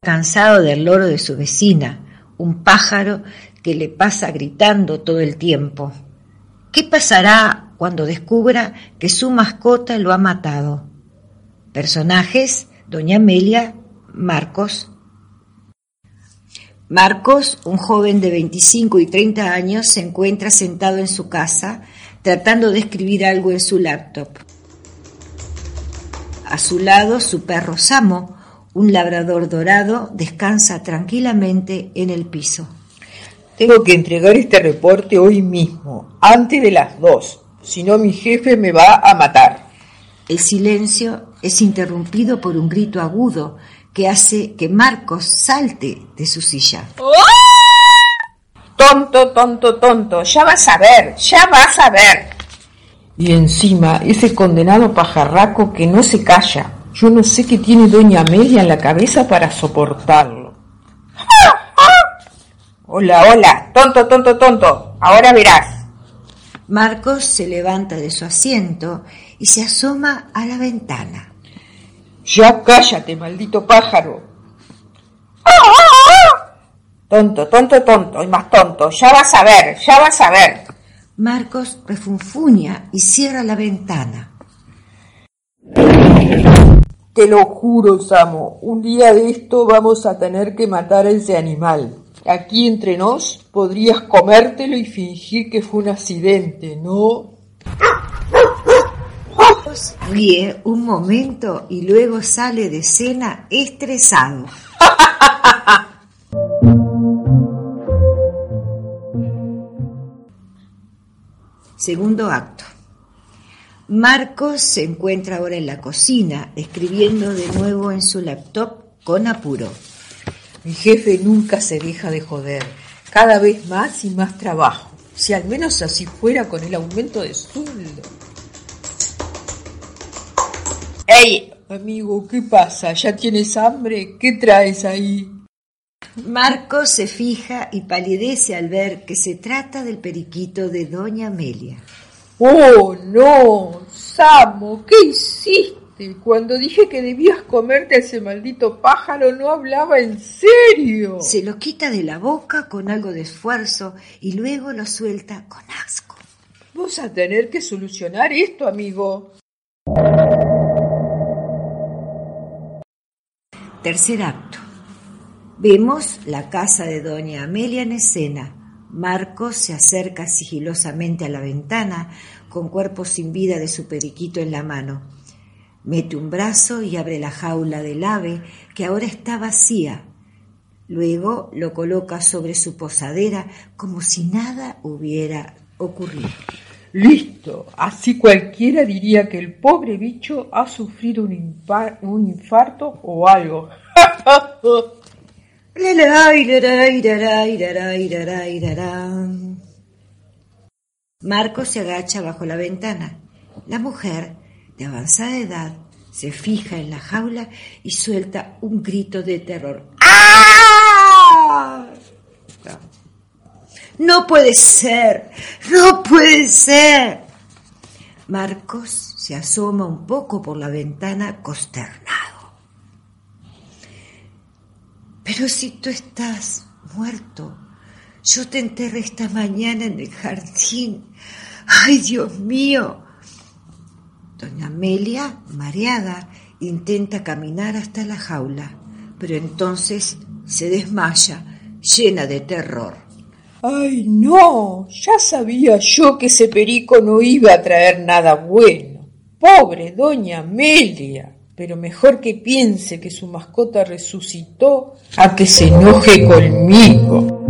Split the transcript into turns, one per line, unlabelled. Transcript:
Cansado del loro de su vecina, un pájaro que le pasa gritando todo el tiempo. ¿Qué pasará cuando descubra que su mascota lo ha matado? Personajes, Doña Amelia, Marcos. Marcos, un joven de 25 y 30 años, se encuentra sentado en su casa tratando de escribir algo en su laptop. A su lado, su perro Samo, un labrador dorado, descansa tranquilamente en el piso.
Tengo que entregar este reporte hoy mismo, antes de las dos, si no mi jefe me va a matar.
El silencio es interrumpido por un grito agudo que hace que Marcos salte de su silla.
Tonto, tonto, tonto, ya vas a ver, ya vas a ver.
Y encima ese condenado pajarraco que no se calla. Yo no sé qué tiene doña Amelia en la cabeza para soportarlo.
Hola, hola, tonto, tonto, tonto, ahora verás.
Marcos se levanta de su asiento y se asoma a la ventana.
Ya cállate, maldito pájaro.
Tonto, tonto, tonto, y más tonto. Ya vas a ver, ya vas a ver.
Marcos refunfuña y cierra la ventana.
Te lo juro, Samo, un día de esto vamos a tener que matar a ese animal. Aquí entre nos podrías comértelo y fingir que fue un accidente, ¿no?
Ríe un momento y luego sale de escena estresado. Segundo acto. Marcos se encuentra ahora en la cocina, escribiendo de nuevo en su laptop con apuro.
Mi jefe nunca se deja de joder, cada vez más y más trabajo. Si al menos así fuera con el aumento de sueldo.
¡Ey!
Amigo, ¿qué pasa? ¿Ya tienes hambre? ¿Qué traes ahí?
Marcos se fija y palidece al ver que se trata del periquito de Doña Amelia.
¡Oh, no! Samo, ¿qué hiciste? Cuando dije que debías comerte a ese maldito pájaro no hablaba en serio.
Se lo quita de la boca con algo de esfuerzo y luego lo suelta con asco.
Vamos a tener que solucionar esto, amigo.
Tercer acto. Vemos la casa de doña Amelia en escena. Marcos se acerca sigilosamente a la ventana con cuerpo sin vida de su periquito en la mano. Mete un brazo y abre la jaula del ave que ahora está vacía. Luego lo coloca sobre su posadera como si nada hubiera ocurrido.
Listo, así cualquiera diría que el pobre bicho ha sufrido un, un infarto o algo.
Marco se agacha bajo la ventana. La mujer, de avanzada edad, se fija en la jaula y suelta un grito de terror. No puede ser, no puede ser. Marcos se asoma un poco por la ventana consternado. Pero si tú estás muerto, yo te enterré esta mañana en el jardín. ¡Ay, Dios mío! Doña Amelia, mareada, intenta caminar hasta la jaula, pero entonces se desmaya, llena de terror.
¡Ay, no! Ya sabía yo que ese perico no iba a traer nada bueno. Pobre doña Amelia. Pero mejor que piense que su mascota resucitó a que se enoje conmigo.